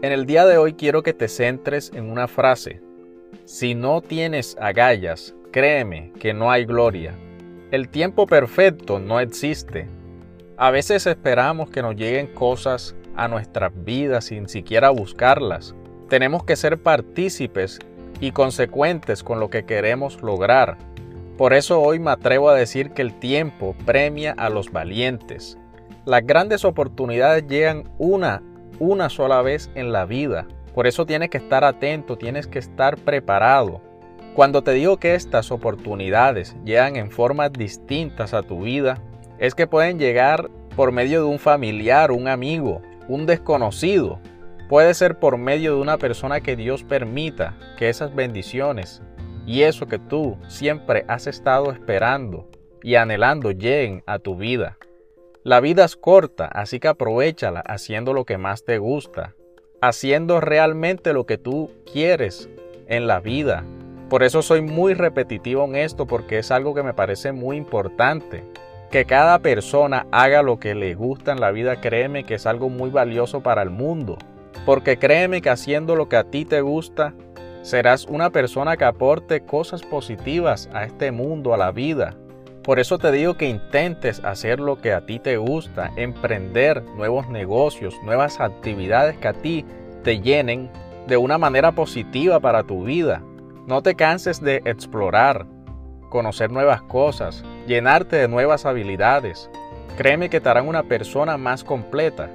En el día de hoy quiero que te centres en una frase. Si no tienes agallas, créeme que no hay gloria. El tiempo perfecto no existe. A veces esperamos que nos lleguen cosas a nuestras vidas sin siquiera buscarlas. Tenemos que ser partícipes y consecuentes con lo que queremos lograr. Por eso hoy me atrevo a decir que el tiempo premia a los valientes. Las grandes oportunidades llegan una una sola vez en la vida. Por eso tienes que estar atento, tienes que estar preparado. Cuando te digo que estas oportunidades llegan en formas distintas a tu vida, es que pueden llegar por medio de un familiar, un amigo, un desconocido. Puede ser por medio de una persona que Dios permita que esas bendiciones y eso que tú siempre has estado esperando y anhelando lleguen a tu vida. La vida es corta, así que aprovechala haciendo lo que más te gusta, haciendo realmente lo que tú quieres en la vida. Por eso soy muy repetitivo en esto porque es algo que me parece muy importante. Que cada persona haga lo que le gusta en la vida, créeme que es algo muy valioso para el mundo. Porque créeme que haciendo lo que a ti te gusta, serás una persona que aporte cosas positivas a este mundo, a la vida. Por eso te digo que intentes hacer lo que a ti te gusta, emprender nuevos negocios, nuevas actividades que a ti te llenen de una manera positiva para tu vida. No te canses de explorar, conocer nuevas cosas, llenarte de nuevas habilidades. Créeme que te harán una persona más completa.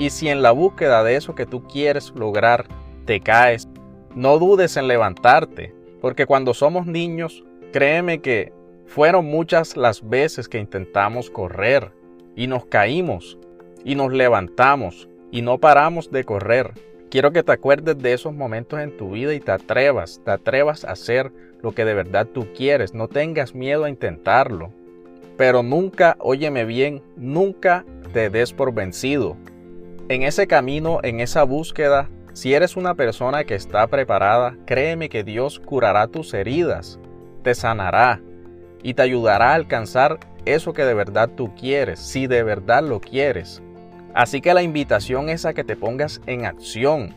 Y si en la búsqueda de eso que tú quieres lograr te caes, no dudes en levantarte, porque cuando somos niños, créeme que fueron muchas las veces que intentamos correr y nos caímos y nos levantamos y no paramos de correr. Quiero que te acuerdes de esos momentos en tu vida y te atrevas, te atrevas a hacer lo que de verdad tú quieres. No tengas miedo a intentarlo. Pero nunca, óyeme bien, nunca te des por vencido. En ese camino, en esa búsqueda, si eres una persona que está preparada, créeme que Dios curará tus heridas, te sanará, y te ayudará a alcanzar eso que de verdad tú quieres, si de verdad lo quieres. Así que la invitación es a que te pongas en acción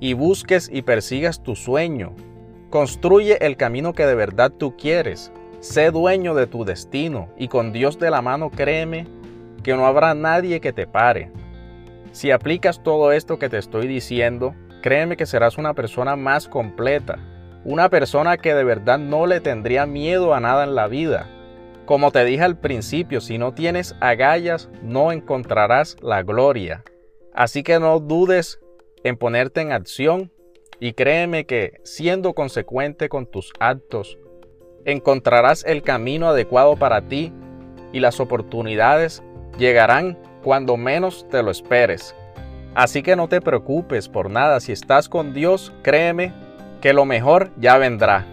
y busques y persigas tu sueño. Construye el camino que de verdad tú quieres. Sé dueño de tu destino y con Dios de la mano créeme que no habrá nadie que te pare. Si aplicas todo esto que te estoy diciendo, créeme que serás una persona más completa, una persona que de verdad no le tendría miedo a nada en la vida. Como te dije al principio, si no tienes agallas, no encontrarás la gloria. Así que no dudes en ponerte en acción y créeme que siendo consecuente con tus actos, encontrarás el camino adecuado para ti y las oportunidades llegarán cuando menos te lo esperes. Así que no te preocupes por nada, si estás con Dios, créeme que lo mejor ya vendrá.